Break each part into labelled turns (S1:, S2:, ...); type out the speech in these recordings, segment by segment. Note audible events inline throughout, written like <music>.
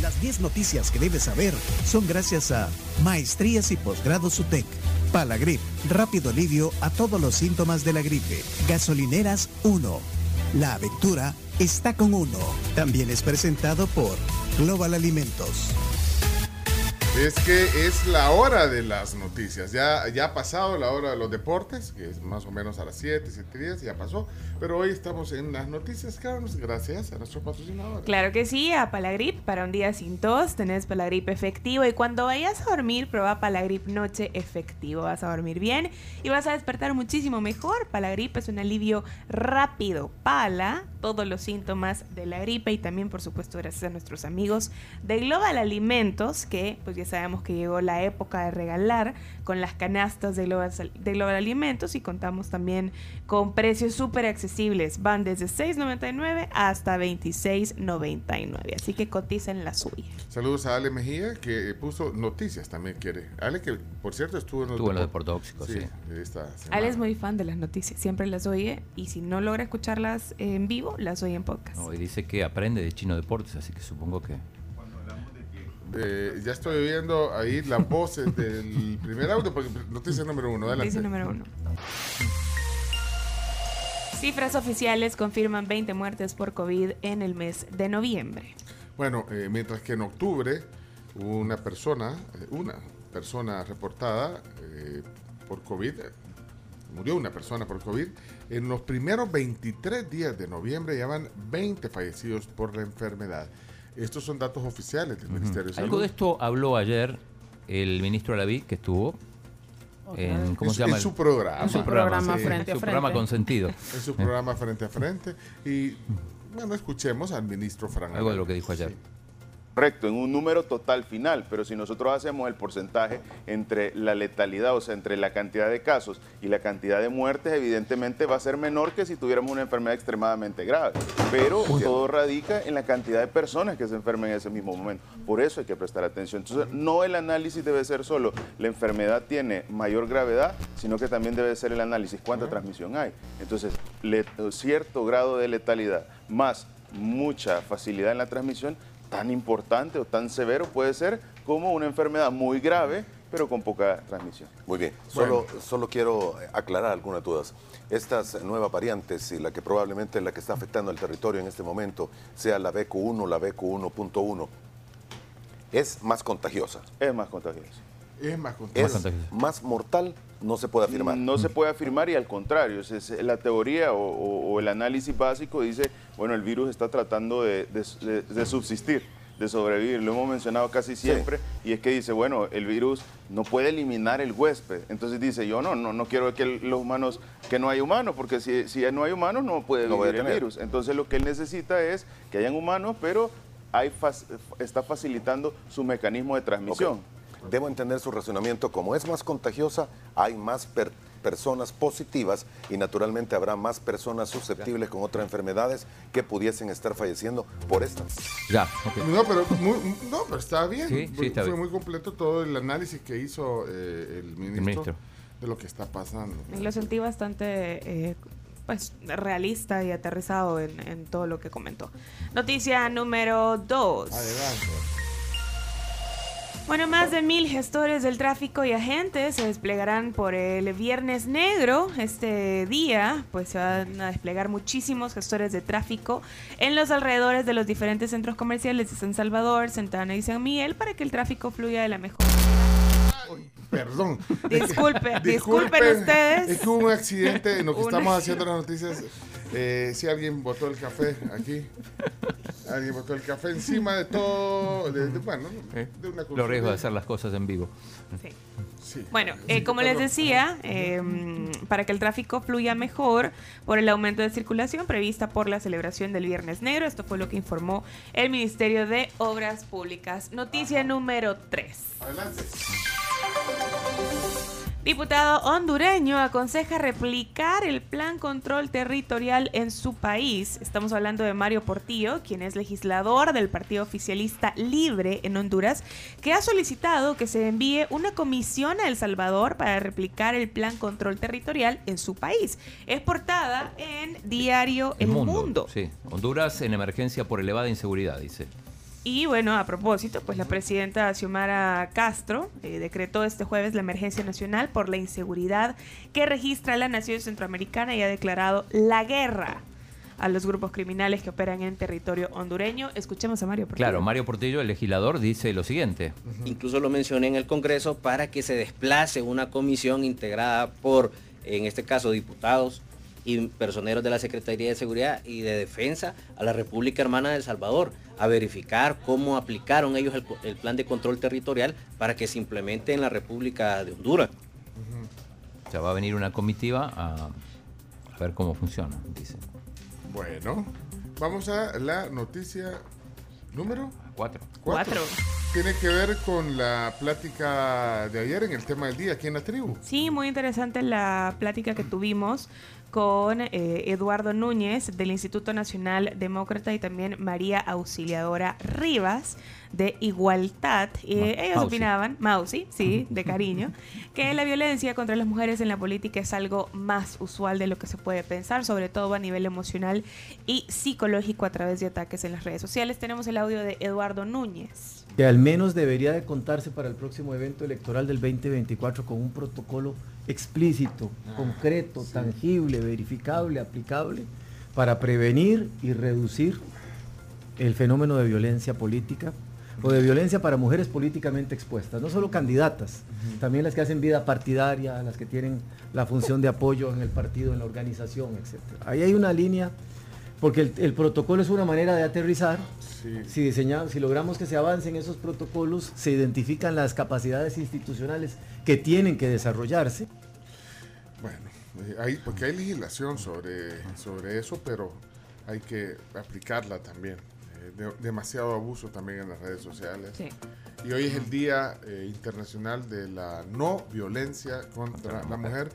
S1: Las 10 noticias que debes saber son gracias a Maestrías y Posgrados UTEC. Palagrip, rápido alivio a todos los síntomas de la gripe. Gasolineras 1. La aventura está con uno. También es presentado por Global Alimentos.
S2: Es que es la hora de las noticias. Ya, ya ha pasado la hora de los deportes, que es más o menos a las 7, 7 días, ya pasó. Pero hoy estamos en las noticias, Carlos, gracias a nuestro patrocinador.
S3: Claro que sí, a Palagrip, para un día sin tos, tenés Palagrip efectivo. Y cuando vayas a dormir, prueba Palagrip Noche efectivo. Vas a dormir bien y vas a despertar muchísimo mejor. Palagrip es un alivio rápido. Pala, todos los síntomas de la gripe y también, por supuesto, gracias a nuestros amigos de Global Alimentos, que pues ya sabemos que llegó la época de regalar con las canastas de Global, de Global Alimentos y contamos también con precios súper accesibles. Van desde 6.99 hasta 26.99. Así que coticen la suya.
S2: Saludos a Ale Mejía, que puso noticias también quiere. Ale, que por cierto estuvo en los,
S4: Estuvo en los deportóxicos, sí.
S2: semana.
S3: Ale es muy fan de las noticias, siempre las oye y si no logra escucharlas en vivo, las oye en podcast.
S4: No, y dice que aprende de Chino Deportes, así que supongo que...
S2: Eh, ya estoy oyendo ahí las voces del primer audio, porque noticia número uno. Adelante.
S3: Noticia número uno. Cifras oficiales confirman 20 muertes por COVID en el mes de noviembre.
S2: Bueno, eh, mientras que en octubre una persona, eh, una persona reportada eh, por COVID, murió una persona por COVID, en los primeros 23 días de noviembre ya van 20 fallecidos por la enfermedad. Estos son datos oficiales del Ministerio de Salud.
S4: Algo de esto habló ayer el ministro Alaví, que estuvo en, ¿cómo
S2: En
S4: se
S2: su-
S4: llama?
S2: en su programa.
S4: En su
S2: su
S4: programa, sí,
S3: frente
S4: en
S3: a
S4: su programa
S3: frente.
S4: consentido.
S2: En su programa frente a frente. Y bueno, escuchemos al ministro Fran.
S4: Algo de lo que dijo ayer.
S2: Sí.
S5: Correcto, en un número total final, pero si nosotros hacemos el porcentaje entre la letalidad, o sea, entre la cantidad de casos y la cantidad de muertes, evidentemente va a ser menor que si tuviéramos una enfermedad extremadamente grave. Pero todo radica en la cantidad de personas que se enfermen en ese mismo momento. Por eso hay que prestar atención. Entonces, no el análisis debe ser solo la enfermedad tiene mayor gravedad, sino que también debe ser el análisis cuánta transmisión hay. Entonces, cierto grado de letalidad más mucha facilidad en la transmisión tan importante o tan severo puede ser como una enfermedad muy grave, pero con poca transmisión.
S6: Muy bien, solo, solo quiero aclarar algunas dudas. Estas nuevas variantes y la que probablemente es la que está afectando el territorio en este momento, sea la BQ1, la BQ1.1, es más contagiosa.
S5: Es más contagioso.
S2: Es más
S6: Es
S4: contagiosa.
S6: más mortal, no se puede afirmar.
S5: No se puede afirmar y al contrario, es- es la teoría o, o- o el análisis básico dice, bueno, el virus está tratando de, de- de- de subsistir, de sobrevivir. Lo hemos mencionado casi siempre y es que dice, bueno, el virus no puede eliminar el huésped. Entonces dice, yo no, no, no quiero que los humanos, que no hay humanos, porque si, si no hay humanos no puede
S6: No
S5: vivir el virus. Entonces lo que él necesita es que hayan humanos, pero hay está facilitando su mecanismo de transmisión.
S6: Ok. Debo entender su razonamiento. Como es más contagiosa, hay más per- personas positivas y naturalmente habrá más personas susceptibles con otras enfermedades que pudiesen estar falleciendo por esta.
S4: Ya, ok.
S2: No, pero, muy- no, pero está bien.
S4: Sí, sí, está
S2: Fue
S4: bien.
S2: muy completo todo el análisis que hizo eh, el, ministro
S4: ministro.
S2: de lo que está pasando.
S3: Lo sentí bastante eh, pues, realista y aterrizado en, en todo lo que comentó. Noticia número 2.
S2: Adelante.
S3: Bueno, más de mil gestores del tráfico y agentes se desplegarán por el Viernes Negro. Este día, pues se van a desplegar muchísimos gestores de tráfico en los alrededores de los diferentes centros comerciales de San Salvador, Santana y San Miguel para que el tráfico fluya de la mejor
S2: Perdón.
S3: Disculpe, <laughs>
S2: Disculpen,
S3: disculpen ustedes.
S2: Es que hubo un accidente en lo que estamos haciendo las noticias. Eh, si alguien botó el café aquí. Alguien botó el café encima de todo. de- de- bueno,
S4: Eh,
S2: de una
S4: Los riesgos de hacer las cosas en vivo.
S3: Sí.
S2: Sí.
S3: Bueno, eh, como les decía, eh, para que el tráfico fluya mejor por el aumento de circulación prevista por la celebración del Viernes Negro, esto fue lo que informó el Ministerio de Obras Públicas. Noticia número 3.
S2: Adelante.
S3: Diputado hondureño aconseja replicar el plan control territorial en su país. Estamos hablando de Mario Portillo, quien es legislador del Partido Oficialista Libre en Honduras, que ha solicitado que se envíe una comisión a El Salvador para replicar el plan control territorial en su país. Es portada en diario El, Mundo.
S4: Sí, Honduras en emergencia por elevada inseguridad, dice.
S3: Y bueno, a propósito, pues la presidenta Xiomara Castro eh, decretó este jueves la emergencia nacional por la inseguridad que registra la nación centroamericana y ha declarado la guerra a los grupos criminales que operan en territorio hondureño. Escuchemos a Mario Portillo.
S4: Claro, Mario Portillo, el legislador, dice lo siguiente.
S7: Incluso lo mencioné en el Congreso para que se desplace una comisión integrada por, en este caso, diputados, y personeros de la Secretaría de Seguridad y de Defensa a la República Hermana de El Salvador a verificar cómo aplicaron ellos el, plan de control territorial para que se implemente en la República de Honduras.
S4: O sea, va a venir una comitiva a, ver cómo funciona, dice.
S2: Bueno, vamos a la noticia número
S4: Cuatro.
S3: Cuatro.
S2: Tiene que ver con la plática de ayer en el tema del día aquí en la tribu.
S3: Sí, muy interesante la plática que tuvimos con eh, Eduardo Núñez del Instituto Nacional Demócrata y también María Auxiliadora Rivas de Igualdad. Eh, ellos opinaban, Mausi, sí, de cariño, que la violencia contra las mujeres en la política es algo más usual de lo que se puede pensar, sobre todo a nivel emocional y psicológico a través de ataques en las redes sociales. Tenemos el audio de Eduardo Núñez.
S8: Que al menos debería de contarse para el próximo evento electoral del 2024 con un protocolo explícito,
S2: Ah,
S8: concreto, tangible, verificable, aplicable, para prevenir y reducir el fenómeno de violencia política o de violencia para mujeres políticamente expuestas, no solo candidatas, también las que hacen vida partidaria, las que tienen la función de apoyo en el partido, en la organización, etc. Ahí hay una línea, porque el, el protocolo es una manera de aterrizar,
S2: Sí.
S8: si, diseñamos, si logramos que se avancen esos protocolos, se identifican las capacidades institucionales que tienen que desarrollarse.
S2: Bueno, eh, hay, porque hay legislación sobre, sobre eso, pero hay que aplicarla también. Eh, de- demasiado abuso también en las redes sociales.
S3: Sí.
S2: Y hoy es el Día eh, Internacional de la No Violencia contra la Mujer.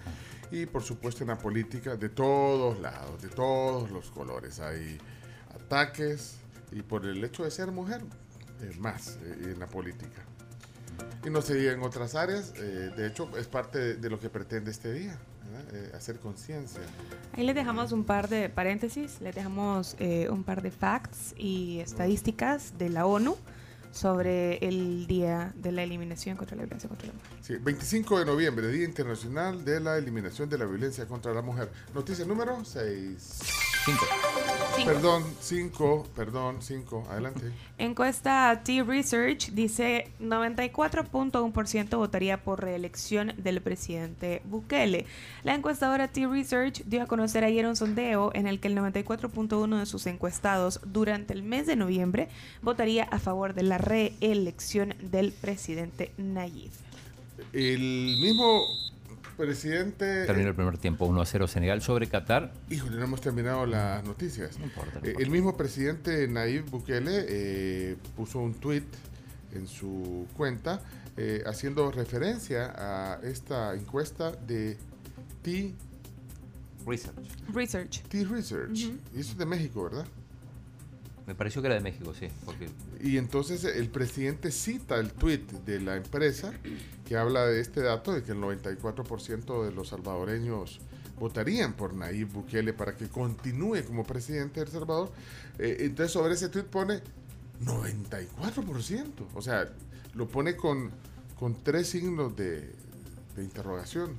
S2: Y por supuesto en la política de todos lados, de todos los colores. Hay ataques y por el hecho de ser mujer, eh, más eh, en la política. Y no se diga en otras áreas, eh, de hecho es parte de, de lo que pretende este día. Eh, hacer conciencia.
S3: Ahí les dejamos un par de paréntesis, les dejamos eh, un par de facts y estadísticas de la ONU sobre el Día de la Eliminación contra la Violencia contra la Mujer.
S2: Sí, 25 de noviembre, Día Internacional de la Eliminación de la Violencia contra la Mujer. Noticia número 6.
S4: Cinco.
S3: Cinco.
S2: Perdón, 5, perdón, 5, adelante.
S3: Encuesta T-Research dice 94.1% votaría por reelección del presidente Bukele. La encuestadora T-Research dio a conocer ayer un sondeo en el que el 94.1% de sus encuestados durante el mes de noviembre votaría a favor de la reelección del presidente Nayib.
S2: El mismo presidente...
S4: Terminó el primer tiempo 1 a 0 Senegal sobre Qatar.
S2: Híjole, no hemos terminado las noticias.
S4: No importa, no
S2: Eh,
S4: importa.
S2: el mismo presidente Nayib Bukele eh, puso un tweet en su cuenta eh, haciendo referencia a esta encuesta de T,
S4: Research.
S3: Research.
S2: T Research. Y eso es de México, ¿verdad?
S4: Me pareció que era de México, sí.
S2: Y entonces el presidente cita el tweet de la empresa que habla de este dato de que el 94% de los salvadoreños votarían por Nayib Bukele para que continúe como presidente de El Salvador. Eh, entonces sobre ese tweet pone 94%. O sea, lo pone con, con tres signos de, interrogación.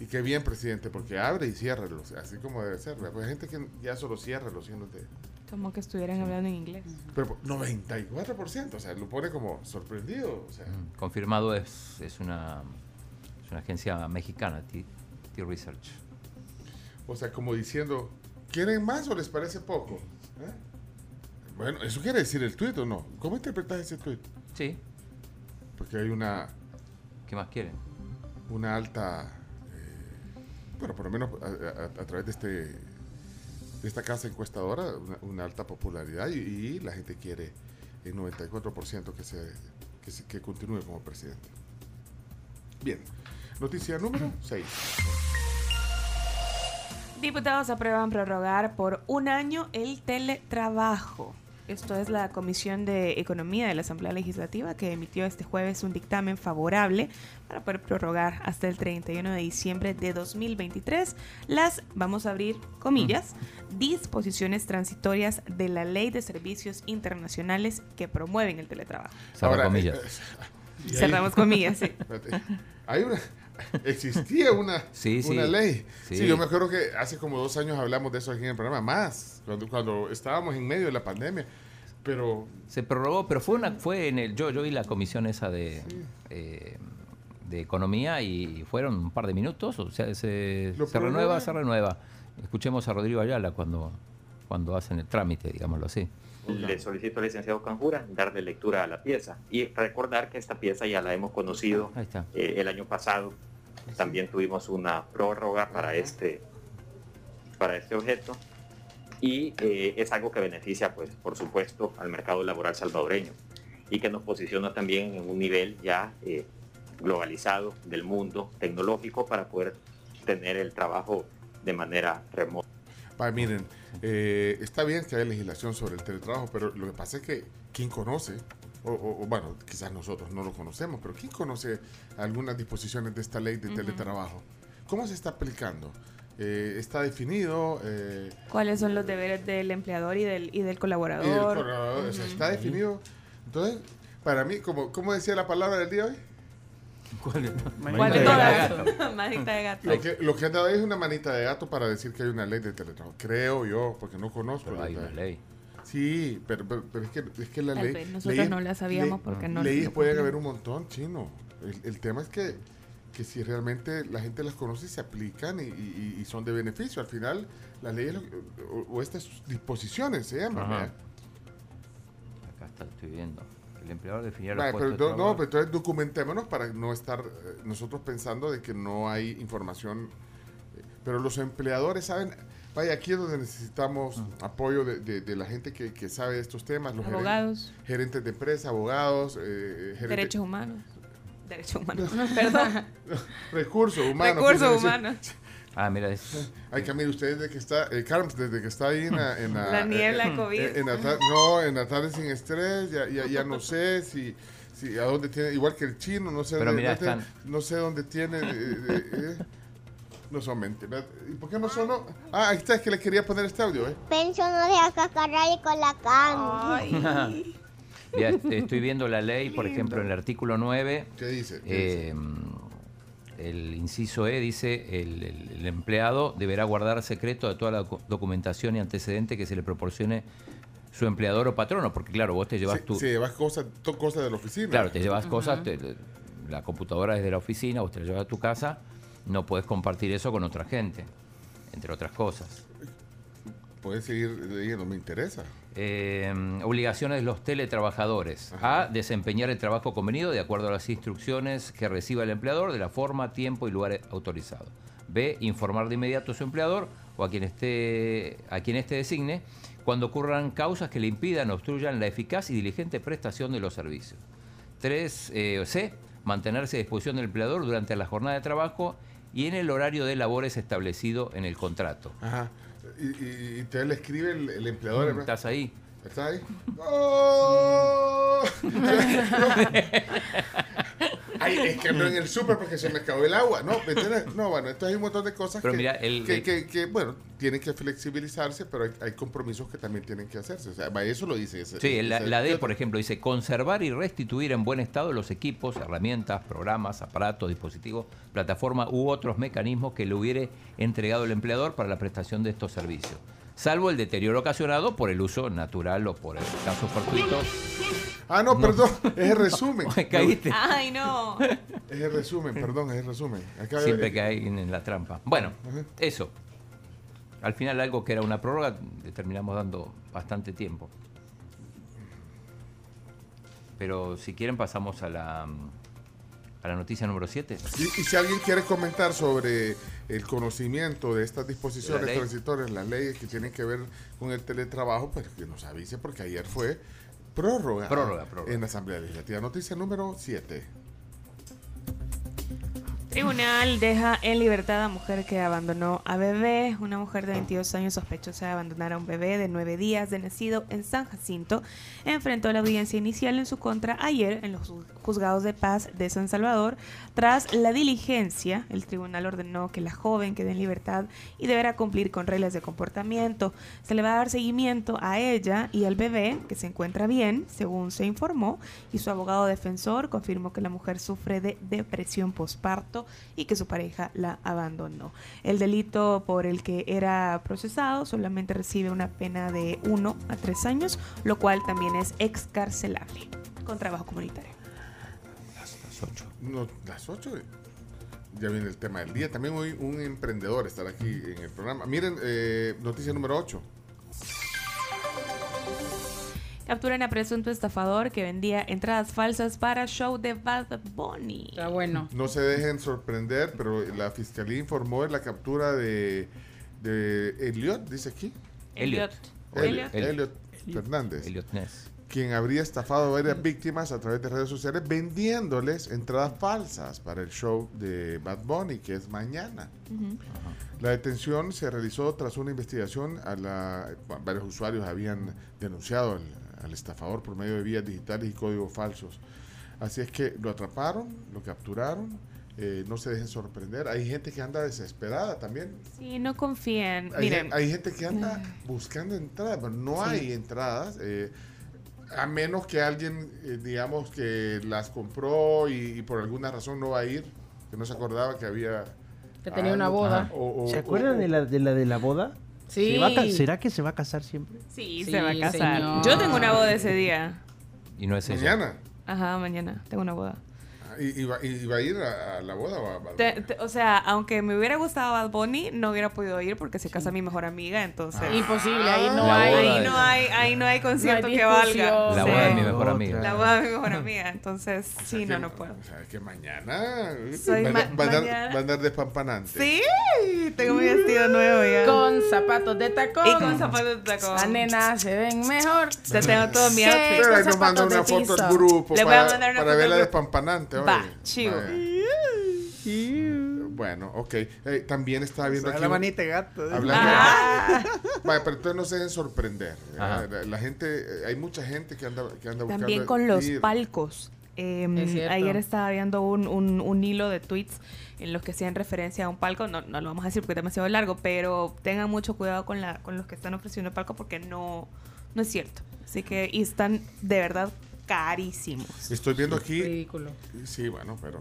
S2: Y qué bien, presidente, porque abre y cierra, los- así como debe ser. hay gente que ya solo cierra los signos de,
S3: Como que estuvieran hablando en inglés.
S2: pero 94%, o sea, lo pone como sorprendido. O sea,
S4: mm, confirmado es, es, una, es una agencia mexicana, T, T Research.
S2: o sea, como diciendo, ¿quieren más o les parece poco? ¿Eh? Bueno, ¿eso quiere decir el tuit o no? ¿Cómo interpretas ese tuit?
S4: Sí.
S2: Porque hay una,
S4: ¿Qué más quieren?
S2: una alta, eh, bueno, por lo menos a, a- a través de este de esta casa encuestadora, una, una alta popularidad y, la gente quiere el 94% que, se, que, se- que continúe como presidente. Bien, Noticia número 6.
S3: Diputados aprueban prorrogar por un año el teletrabajo. Esto es la Comisión de Economía de la Asamblea Legislativa que emitió este jueves un dictamen favorable para poder prorrogar hasta el 31 de diciembre de 2023 las, vamos a abrir comillas, disposiciones transitorias de la Ley de Servicios Internacionales que promueven el teletrabajo.
S4: Comillas.
S2: eh, <laughs> y ahí-
S3: Cerramos comillas, sí.
S2: Hay una, existía una, <laughs>
S4: Sí,
S2: una
S4: sí.
S2: ley. Sí.
S4: Sí.
S2: yo me acuerdo que hace como dos años hablamos de eso aquí en el programa, más, cuando, cuando estábamos en medio de la pandemia. Pero
S4: Se prorrogó, pero fue una, fue en el, yo, yo vi la comisión esa de, eh, de economía y fueron un par de minutos, o sea, se, se renueva, se renueva. Escuchemos a Rodrigo Ayala cuando, cuando hacen el trámite, digámoslo así.
S9: Le solicito al licenciado Canjura darle lectura a la pieza y recordar que esta pieza ya la hemos conocido eh, el año pasado. También tuvimos una prórroga para este, para este objeto y eh, es algo que beneficia, pues, por supuesto, al mercado laboral salvadoreño y que nos posiciona también en un nivel ya eh, globalizado del mundo tecnológico para poder tener el trabajo de manera remota.
S2: Miren, eh, está bien que haya legislación sobre el teletrabajo, pero lo que pasa es que quien conoce, o, o- o, bueno, quizás nosotros no lo conocemos, pero ¿quién conoce algunas disposiciones de esta ley de teletrabajo? ¿Cómo se está aplicando? Eh, ¿Está definido? Eh,
S3: ¿Cuáles son los deberes del empleador y del, y del
S2: y del
S3: colaborador?
S2: colaborador, o sea, ¿Está definido? Entonces, para mí, como, ¿cómo decía la palabra del día hoy?
S3: ¿Cuál de
S8: Manita de
S3: todas? <laughs> Manita de gato.
S2: Lo que, lo que han dado ahí es una manita de gato para decir que hay una ley de teletrabajo. Creo yo, porque no conozco.
S4: Pero
S2: la
S4: hay una ley.
S2: Sí, pero, pero, pero es, que, es que la
S3: Tal
S2: ley...
S3: vez nosotros
S2: leyes-
S3: no la sabíamos porque no
S2: Leyes pueden haber un montón, chino. El, el tema es que, que si realmente la gente las conoce y se aplican y, y- y son de beneficio. Al final, las leyes lo- o, o estas disposiciones se llaman.
S4: Ajá.
S2: ¿verdad?
S4: Acá está, estoy viendo. El empleador definirá los
S2: Vale, pero
S4: puestos de
S2: no, pero entonces documentémonos para no estar eh, nosotros pensando de que no hay información. eh, Pero los empleadores saben, vaya, aquí es donde necesitamos apoyo de, de- de la gente que, que sabe de estos temas, los
S3: Abogados,
S2: gerentes de empresa, abogados, eh, gerentes-
S3: derechos humanos. <laughs> Derechos humanos. <laughs> Perdón. <laughs>
S2: recursos humanos.
S3: Recursos
S2: decir.
S3: humanos.
S4: Ah, mira, es,
S2: Ay, Camilo, usted desde que está, eh, Carms, desde que está ahí en la... En la,
S3: La niebla
S2: en-
S3: COVID.
S2: en- en la tar- no, en la tarde sin estrés, ya, ya, ya no sé si... si a dónde tiene, igual que el chino, no sé,
S4: Pero
S2: dónde,
S4: mira,
S2: no,
S4: están-
S2: no sé dónde tiene... eh, eh, eh, no son mentiras. ¿Y por qué no sonó? Ah, ahí está, es que le quería poner este audio, ¿eh?
S10: Pencho no deja cascarrayas con la cana.
S3: Ay. <laughs>
S4: ya est- estoy viendo la ley, por ejemplo, en el artículo 9,
S2: ¿Qué dice? ¿Qué dice?
S4: El inciso E dice, el, el- el empleado deberá guardar secreto de toda la docu- documentación y antecedente que se le proporcione su empleador o patrono, porque claro, vos te llevas
S2: Se-
S4: tu...
S2: se llevas cosas, to- cosas de la oficina.
S4: Claro, te llevas cosas, te- la computadora es de la oficina, vos te la llevas a tu casa, no puedes compartir eso con otra gente, entre otras cosas.
S2: Puedes seguir leyendo, me interesa.
S4: Eh, obligaciones de los teletrabajadores. A. Desempeñar el trabajo convenido de acuerdo a las instrucciones que reciba el empleador de la forma, tiempo y lugar autorizado. B. Informar de inmediato a su empleador o a quien esté, a quien éste designe cuando ocurran causas que le impidan o obstruyan la eficaz y diligente prestación de los servicios. 3. C. Mantenerse a disposición del empleador durante la jornada de trabajo y en el horario de labores establecido en el contrato.
S2: Ajá. Y, y, te le escribe el, el empleador. ¿verdad?
S4: ¿Estás ahí?
S2: ¿Está ahí? ¡Oh! <laughs> <laughs> Ay, es que en el súper porque se me acabó el agua. No, ¿me entiendes? No, bueno, entonces hay un montón de cosas
S4: Pero
S2: que,
S4: mira, el-
S2: que,
S4: el-
S2: que- que, bueno, tienen que flexibilizarse, pero hay, hay compromisos que también tienen que hacerse. O sea, eso lo dice. ese-
S4: Sí, la,
S2: ese
S4: la D, por ejemplo, dice conservar y restituir en buen estado los equipos, herramientas, programas, aparatos, dispositivos, plataformas u otros mecanismos que le hubiere entregado el empleador para la prestación de estos servicios, salvo el deterioro ocasionado por el uso natural o por el caso fortuito.
S2: Ah, no, perdón, <laughs> es el resumen. <laughs>
S4: Caíste.
S3: Ay, no.
S2: Es el resumen, perdón, es el resumen. Acá- <laughs>
S4: Siempre cae en la trampa. Bueno,
S2: Ajá.
S4: eso. Al final algo que era una prórroga le terminamos dando bastante tiempo. Pero si quieren pasamos a la, a la noticia número 7.
S2: Y, y si alguien quiere comentar sobre el conocimiento de estas disposiciones
S4: La
S2: transitorias, las leyes que tienen que ver con el teletrabajo, pues que nos avise porque ayer fue prórroga,
S4: Prórroga, prórroga.
S2: en la Asamblea Legislativa. Noticia número 7.
S3: Tribunal deja en libertad a mujer que abandonó a bebé. Una mujer de 22 años sospechosa de abandonar a un bebé de 9 días de nacido en San Jacinto enfrentó la audiencia inicial en su contra ayer en los juzgados de paz de San Salvador. Tras la diligencia, el tribunal ordenó que la joven quede en libertad y deberá cumplir con reglas de comportamiento. Se le va a dar seguimiento a ella y al bebé, que se encuentra bien, según se informó, y su abogado defensor confirmó que la mujer sufre de depresión postparto y que su pareja la abandonó. El delito por el que era procesado solamente recibe una pena de 1 a 3 años, lo cual también es excarcelable con trabajo comunitario.
S2: Las 8. No, las 8. Ya viene el tema del día. También hoy un emprendedor estará aquí en el programa. Miren, eh, noticia número 8.
S3: Capturan a presunto estafador que vendía entradas falsas para show de Bad Bunny.
S11: Está bueno.
S2: No se dejen sorprender, pero la fiscalía informó de la captura de, de Elliot, dice aquí.
S3: Elliot.
S2: Elliot, Elliot Fernández.
S4: Elliot Ness.
S2: Quien habría estafado a varias víctimas a través de redes sociales vendiéndoles entradas falsas para el show de Bad Bunny, que es mañana. La detención se realizó tras una investigación. A la, varios usuarios habían denunciado el, al estafador por medio de vías digitales y códigos falsos. Así es que lo atraparon, lo capturaron. Eh, no se dejen sorprender. Hay gente que anda desesperada también.
S3: Sí, no confíen.
S2: Hay,
S3: Miren.
S2: hay gente que anda buscando entradas, pero no hay entradas. eh, a menos que alguien, eh, digamos, que las compró y, y por alguna razón no va a ir, que no se acordaba que había...
S11: Que tenía una
S2: algo,
S11: boda.
S2: o- o-
S12: ¿Se
S2: o-
S12: acuerdan
S2: o-
S12: de la de la, de la boda?
S11: Sí.
S12: ¿Se va a ¿Será que se va a casar siempre?
S3: Sí,
S11: Sí,
S3: se va a casar.
S11: señor.
S3: Yo tengo una boda ese día.
S4: Y no es ella.
S2: Mañana.
S3: Ajá, mañana tengo una boda.
S2: ¿Y, y va, y va a ir a, a la boda o a, a-
S3: Te- te- o sea, aunque me hubiera gustado Bad Bunny, no hubiera podido ir porque se casa mi mejor amiga, entonces...
S11: Imposible, ahí no
S4: La
S11: hay.
S4: boda
S3: Ahí
S4: de-
S3: no hay, ahí no hay concierto
S11: No hay
S3: que valga.
S4: La
S3: Sí.
S4: boda de mi mejor amiga.
S3: La boda de mi mejor amiga, entonces
S2: o sea
S3: sí,
S2: que-
S3: no, no puedo.
S2: O sea, que mañana
S3: Soy
S2: va, a-
S3: ma-
S2: va a andar,
S3: mañana-
S2: va a andar despampanante.
S3: Sí, tengo mi vestido nuevo ya.
S11: Con zapatos de tacón.
S3: y con zapatos de tacón.
S11: Las nenas se ven mejor.
S3: Ya tengo todo mi
S11: Sí.
S3: outfit.
S2: Pero
S11: zapatos
S2: una
S11: de
S2: foto al
S11: piso.
S2: grupo
S3: Le voy a
S2: para,
S3: mandar una
S2: para
S3: foto
S2: verla
S3: al grupo.
S2: despampanante.
S3: Va, chivo.
S2: Bueno, ok. Eh, también estaba viendo aquí...
S12: la
S2: un-
S12: manita de gato.
S2: Hablando
S3: Ah.
S2: Vaya, pero entonces no se dejen sorprender.
S4: Ajá.
S2: La, la gente, eh, hay mucha gente que anda, que anda buscando.
S3: También con los
S2: ir.
S3: palcos. Eh,
S11: cierto.
S3: ayer estaba viendo un, un- un hilo de tweets en los que hacían referencia a un palco. No, no lo vamos a decir porque es demasiado largo, pero tengan mucho cuidado con, la, con los que están ofreciendo el palco porque no, no es cierto. Así que y están de verdad carísimos.
S2: Estoy viendo aquí.
S11: Ridículo.
S2: Sí, bueno, pero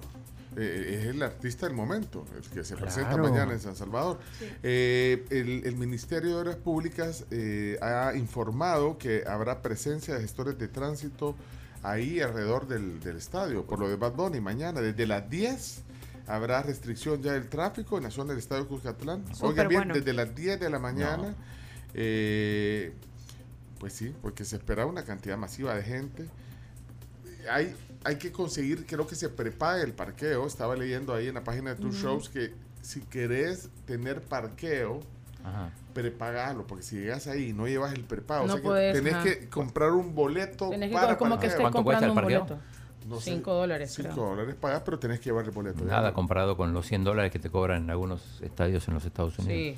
S2: eh, es el artista del momento, el que se presenta mañana en San Salvador. Eh, el, el Ministerio de Obras Públicas eh, ha informado que habrá presencia de gestores de tránsito ahí alrededor del, del estadio, por lo de Bad Bunny, mañana desde las 10. Habrá restricción ya del tráfico en la zona del estadio Cuscatlán.
S3: Súper
S2: Oigan bien,
S3: bueno.
S2: desde las 10 de la mañana. eh, pues sí, porque se espera una cantidad masiva de gente hay, hay que conseguir, creo que se prepague el parqueo. Estaba leyendo ahí en la página de tus shows que si querés tener parqueo,
S4: Ajá.
S2: prepagalo, porque si llegas ahí y no llevas el prepago,
S11: No
S2: o sea que tenés
S11: ajá.
S2: que comprar un boleto
S11: Tenés que
S2: para
S11: como que estés
S4: ¿Cuánto cuesta
S11: comprando un
S4: el parqueo?
S11: boleto.
S2: No sé,
S11: Cinco dólares,
S2: Cinco
S11: creo.
S2: dólares pagas, pero tenés que llevar el boleto.
S4: Nada comparado con los 100 dólares que te cobran en algunos estadios en los Estados Unidos.
S11: Sí.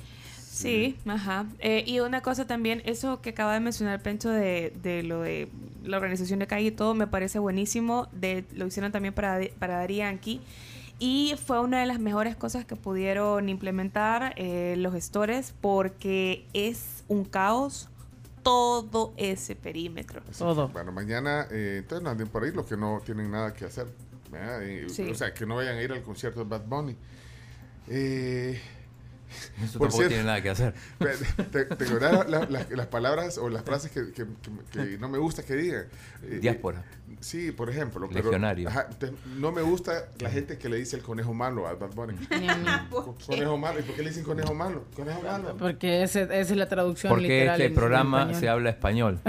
S3: Sí, ajá. Eh, y una cosa también, eso que acaba de mencionar Pencho de, de lo de la organización de calle y todo, me parece buenísimo. De, lo hicieron también para, para Daddy Yankee. Y fue una de las mejores cosas que pudieron implementar eh, los gestores porque es un caos todo ese perímetro.
S12: Todo.
S2: Bueno, mañana, eh, entonces no anden por ahí los que no tienen nada que hacer. ¿verdad? Y,
S3: Sí.
S2: O sea, que no vayan a ir al concierto de Bad Bunny. Eh, <laughs>
S4: Eso
S2: Por
S4: tampoco
S2: cierto-
S4: tiene nada que hacer. <laughs>
S2: Te, te acordás la- la- las palabras o las frases que, que- que- que no me gusta que digan. Eh,
S4: Diáspora.
S2: eh, sí, por ejemplo. pero-
S4: Legionario.
S2: ajá, te- no me gusta la gente que le dice el conejo malo a Bad Bunny. <laughs> Co- conejo malo. ¿Y por qué le dicen conejo malo? Conejo malo.
S11: Porque ese- esa es la traducción
S4: Porque
S11: literal.
S4: este
S11: en- en
S4: programa
S11: español.
S4: se habla español.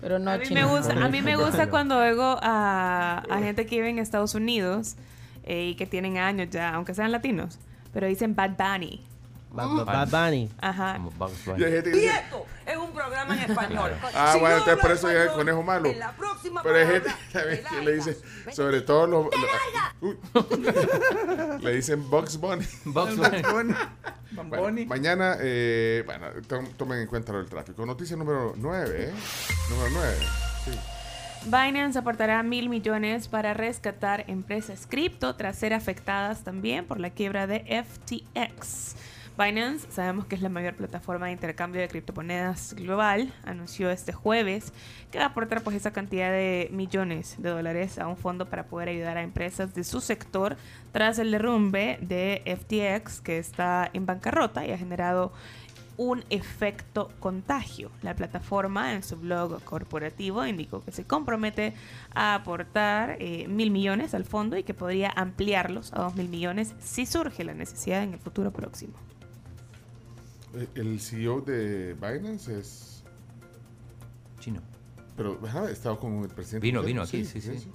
S11: Pero no
S3: a mí
S11: chino.
S3: me gusta, a mí me gusta cuando oigo a, a gente que vive en Estados Unidos eh, y que tienen años ya, aunque sean latinos, pero dicen Bad Bunny.
S12: Bad, Bad Bunny.
S3: Ajá.
S2: Dice,
S3: es un programa
S13: en español.
S2: Ah,
S13: Si
S2: bueno,
S13: no
S2: entonces por eso ya es el conejo malo.
S13: en la próxima
S2: Pero hay gente que le dice, sobre todo los. los- <laughs> le dicen Bugs Bunny. <laughs>
S4: Bugs
S2: Bugs
S4: Bunny.
S2: Bueno, mañana, eh, bueno, tom- tomen en cuenta lo del tráfico. Noticia número 9, ¿eh? Número 9. Sí.
S3: Binance aportará mil millones para rescatar empresas cripto tras ser afectadas también por la quiebra de FTX. Binance, sabemos que es la mayor plataforma de intercambio de criptomonedas global, anunció este jueves que va a aportar pues esa cantidad de millones de dólares a un fondo para poder ayudar a empresas de su sector tras el derrumbe de FTX que está en bancarrota y ha generado un efecto contagio. La plataforma en su blog corporativo indicó que se compromete a aportar eh, mil millones al fondo y que podría ampliarlos a dos mil millones si surge la necesidad en el futuro próximo.
S2: Eh, El CEO de Binance es.
S4: Chino.
S2: Pero, ajá, estaba con el presidente.
S4: Vino, vino aquí, sí, sí.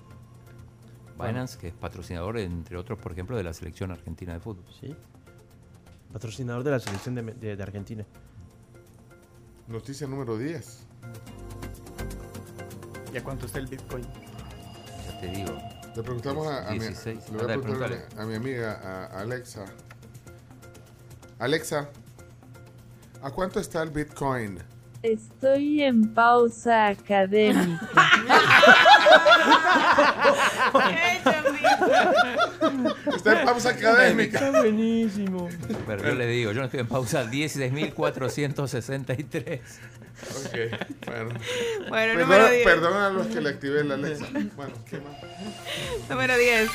S4: Binance, que es patrocinador, entre otros, por ejemplo, de la selección argentina de fútbol.
S12: Sí. Patrocinador de la selección de, de- de Argentina.
S2: Noticia número 10.
S14: ¿Y a cuánto está el Bitcoin?
S4: Ya te digo.
S2: Le preguntamos a, a mi,
S4: 16.
S2: le voy a
S4: Anda,
S2: preguntar a mi-
S4: preguntale.
S2: a mi amiga, a Alexa. Alexa, ¿a cuánto está el Bitcoin?
S15: Estoy en pausa académica. <laughs> <laughs> <laughs> <laughs>
S2: Está en pausa académica.
S12: Está buenísimo.
S4: Pero yo le digo, yo no estoy en pausa, 16.463.
S2: Ok, bueno.
S3: Bueno,
S2: Perdón-
S3: número 10.
S2: Perdón a los que le activé la Alexa. Bueno, ¿qué más?
S3: Número 10.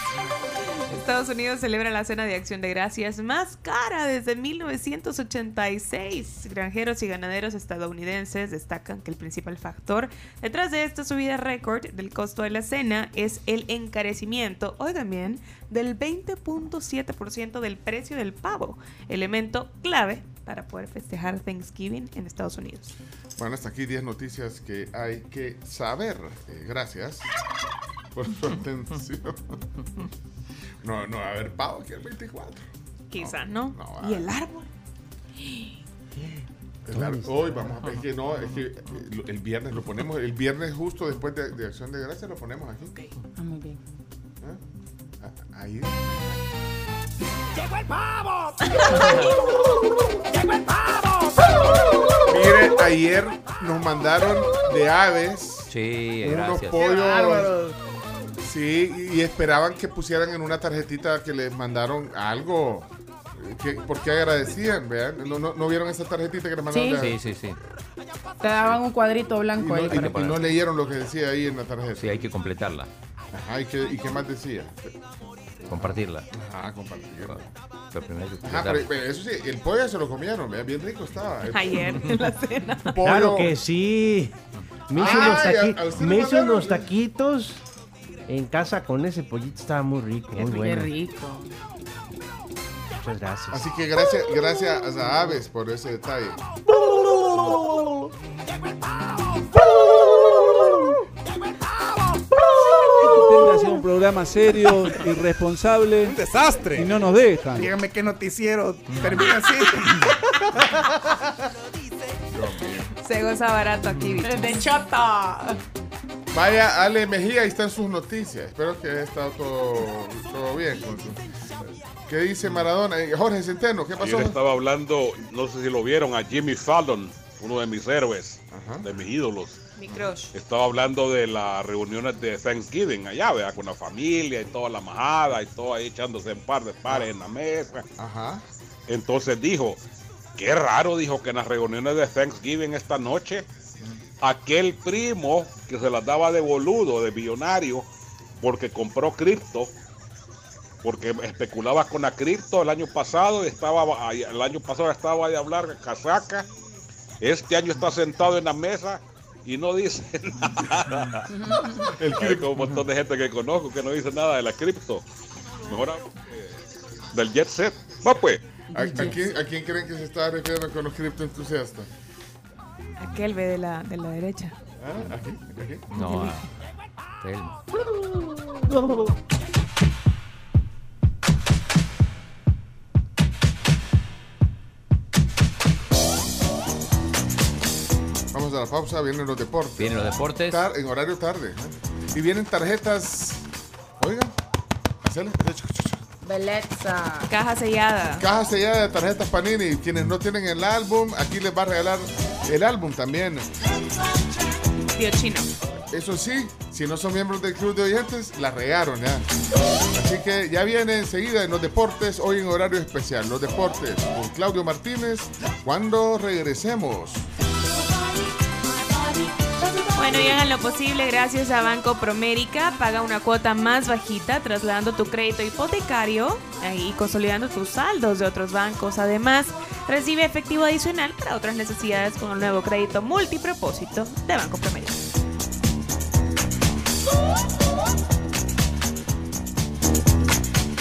S3: Estados Unidos celebra la cena de acción de gracias más cara desde 1986. Granjeros y ganaderos estadounidenses destacan que el principal factor detrás de esta subida récord del costo de la cena es el encarecimiento, oigan bien, del 20.7% del precio del pavo, elemento clave para poder festejar Thanksgiving en Estados Unidos.
S2: Bueno, hasta aquí 10 noticias que hay que saber. Eh, gracias por su <laughs> atención. No, no va a haber pavo aquí el 24.
S3: Quizás, ¿no?
S2: no a
S3: ¿Y el árbol?
S2: El Hoy vamos a ver que no, es que eh, el viernes lo ponemos, el viernes justo después de, de Acción de Gracias lo ponemos aquí.
S11: Ah, muy bien.
S2: ¿Ah? Ah, Ahí.
S13: ¡Llegó el pavo! ¡Llegó el pavo!
S2: Mire, ayer nos mandaron de aves
S4: Sí,
S2: unos
S4: gracias.
S2: pollos. Sí, y esperaban que pusieran en una tarjetita que les mandaron algo. Que, porque agradecían, vean. ¿No, no, no vieron esa tarjetita que les mandaron?
S11: Sí.
S4: Sí, sí, sí.
S11: Te daban un cuadrito
S2: Y
S11: blanco
S2: no,
S11: ahí.
S2: y y no leyeron lo que decía ahí en la tarjeta.
S4: Sí, hay que completarla,
S2: Ajá, ¿y qué, y qué más decía?
S4: Compartirla.
S2: Ajá, compartir.
S4: Pero primero hay que
S2: Ajá,
S4: completarla.
S2: pero, pero eso sí, el pollo se lo comieron, vea, bien rico estaba. El
S3: Ayer en la cena. <laughs>
S2: pollo-
S12: Claro que sí. Me hice,
S2: Ay,
S12: unos, taqui-
S2: a- a usted le
S12: me
S2: mandaron-
S12: unos taquitos en casa con ese pollito. Estaba muy rico, muy
S11: Qué
S12: bueno.
S11: rico.
S12: Muchas gracias.
S2: Así que gracias, gracias a Aves por ese detalle.
S16: Programa serio, <laughs> irresponsable. Un
S14: desastre.
S16: Y no nos dejan.
S14: Dígame qué noticiero termina así. <laughs>
S3: Se goza barato aquí, bicho.
S11: De chata.
S2: Vaya, Ale Mejía, ahí están sus noticias. Espero que haya estado todo, todo bien. Con su- ¿Qué dice Maradona? Eh, Jorge Centeno, ¿qué pasó?
S17: Ayer estaba hablando, no sé si lo vieron, a Jimmy Fallon, uno de mis héroes, de mis ídolos.
S3: Mi crush.
S17: Estaba hablando de las reuniones de Thanksgiving allá, ¿verdad? Con la familia y toda la majada y todo ahí echándose en par de pares en la mesa.
S2: Ajá.
S17: Entonces dijo, qué raro, dijo que en las reuniones de Thanksgiving esta noche, aquel primo que se las daba de boludo, de billonario, porque compró cripto, porque especulaba con la cripto el año pasado, y estaba, el año pasado estaba de hablar casaca, este año está sentado en la mesa y no dice <laughs> nada. Hay como un montón de gente que conozco que no dice nada de la cripto. Mejor que del jet set. Va pues.
S2: ¿A, a quién, a quién creen que se está refiriendo con los criptoentusiastas?
S3: Aquel ve de la, de la derecha.
S2: ¿Ah? ¿A quién? ¿A quién?
S4: No, a <laughs>
S2: de la pausa, vienen los deportes.
S4: Vienen los deportes.
S2: Tar- en horario tarde. ¿eh? Y vienen tarjetas. Oigan, hacele.
S11: Belleza.
S3: Caja sellada.
S2: Caja sellada de tarjetas Panini. Quienes no tienen el álbum, aquí les va a regalar el álbum también.
S3: Tío Chino.
S2: Eso sí, si no son miembros del club de oyentes, la regaron ya. Así que ya viene enseguida en los deportes, hoy en horario especial. Los deportes con Claudio Martínez, cuando regresemos.
S3: Bueno, y hagan lo posible gracias a Banco Promérica. Paga una cuota más bajita, trasladando tu crédito hipotecario y consolidando tus saldos de otros bancos. Además, recibe efectivo adicional para otras necesidades con el nuevo crédito multipropósito de Banco Promérica.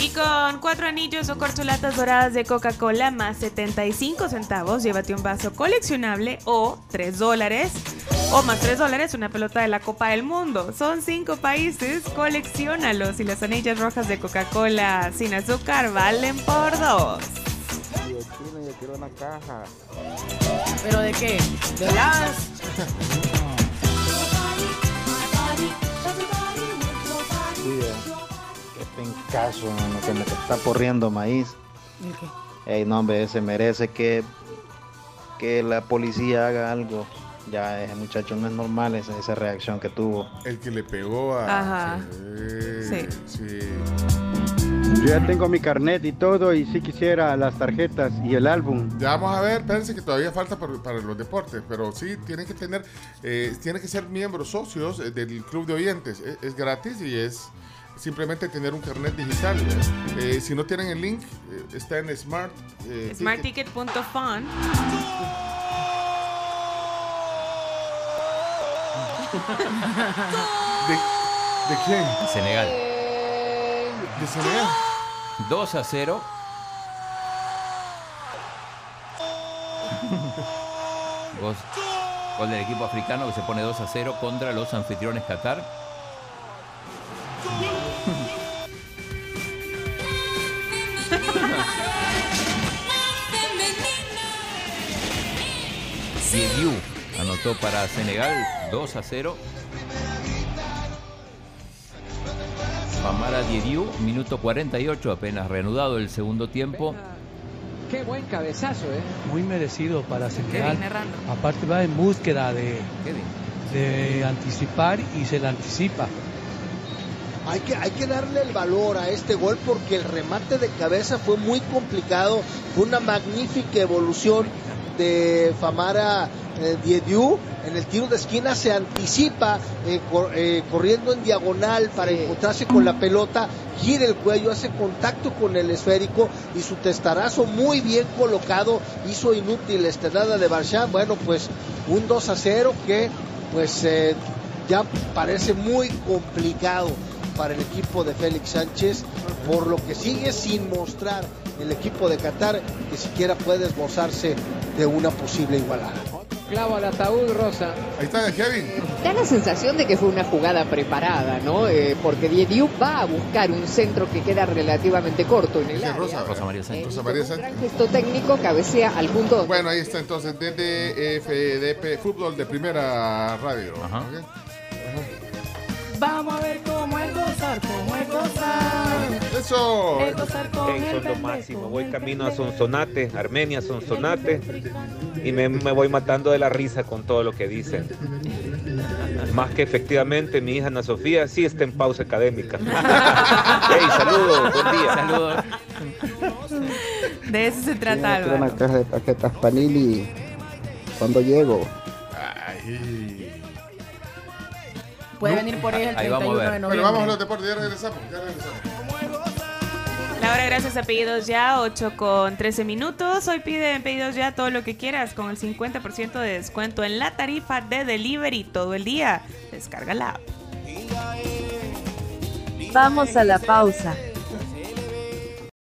S3: Y con cuatro anillos o corcholatas doradas de Coca-Cola más 75 centavos, llévate un vaso coleccionable o 3 dólares. O más 3 dólares una pelota de la Copa del Mundo. Son 5 países, coleccionalos. Y las anillas rojas de Coca-Cola sin azúcar valen por 2.
S12: yo quiero una caja.
S11: ¿Pero de qué? ¿De las?
S18: Pencaso, mano, que me está porriendo maíz. Ey, no, hombre, se merece que, que la policía haga algo. Ya ese muchacho no es normal esa, esa reacción que tuvo.
S2: El que le pegó a.
S3: Ajá.
S2: Sí. sí.
S19: Yo ya tengo mi carnet y todo y sí quisiera las tarjetas y el álbum.
S2: Ya vamos a ver, espérense que todavía falta por- para los deportes, pero sí tienen que tener, eh, tienen que ser miembros socios eh, del club de oyentes. Es, es gratis y es simplemente tener un carnet digital. Eh, si no tienen el link, eh, está en Smart. eh, Ticket.
S3: Smartticket.fun.
S2: ¿De, de quién?
S4: Senegal.
S2: ¿De Senegal?
S4: 2 a 0. Gol, gol del equipo africano que se pone 2 a 0 contra los anfitriones Qatar. <laughs> Diediu anotó para Senegal 2 a 0. Famara Diediu, minuto 48, apenas reanudado el segundo tiempo.
S20: Qué buen cabezazo, ¿eh? Muy merecido para Senegal. Aparte va en búsqueda de, de anticipar y se la anticipa.
S21: Hay que, hay que darle el valor a este gol porque el remate de cabeza fue muy complicado. Fue una magnífica evolución de Famara eh, Diediu. En el tiro de esquina se anticipa eh, cor- eh, corriendo en diagonal para encontrarse con la pelota. Gira el cuello, hace contacto con el esférico y su testarazo muy bien colocado hizo inútil esta nada de Barsham. Bueno, pues un 2 a 0 que pues eh, ya parece muy complicado para el equipo de Félix Sánchez, por lo que sigue sin mostrar el equipo de Qatar que siquiera puede esbozarse de una posible igualada.
S20: Clavo al ataúd, Rosa.
S2: Ahí está Kevin.
S22: Da la sensación de que fue una jugada preparada, ¿no? Eh, porque Diediu va a buscar un centro que queda relativamente corto en el área.
S2: Rosa,
S4: Rosa María Sánchez.
S2: Rosa María Sánchez.
S22: Gesto técnico cabecea al punto.
S2: Bueno, ahí está entonces desde FDP Fútbol de Primera Radio. ¿ok?
S11: Vamos a ver cómo es gozar, cómo es gozar.
S2: Eso.
S11: Es gozar con
S23: Ey,
S11: el
S23: son lo máximo. Voy camino a Sonsonate, Armenia, Sonsonate, y me, me voy matando de la risa con todo lo que dicen. Más que efectivamente, mi hija Ana Sofía sí está en pausa académica. <laughs> Ey, saludos, buen día.
S4: Saludos.
S3: De eso se trata, Álvaro.
S18: una caja de tarjetas Panini. ¿Cuándo llego?
S11: Puede venir por ahí el
S4: Ahí vamos a
S11: 31
S4: ver.
S11: de
S2: Bueno,
S11: noviembre.
S2: vamos a los deportes, ya regresamos. Ya regresamos.
S3: La gracias a Pedidos Ya, 8 con 13 minutos. Hoy pide en Pedidos Ya todo lo que quieras con el 50% de descuento en la tarifa de delivery todo el día. Descarga la app.
S15: Vamos a la pausa.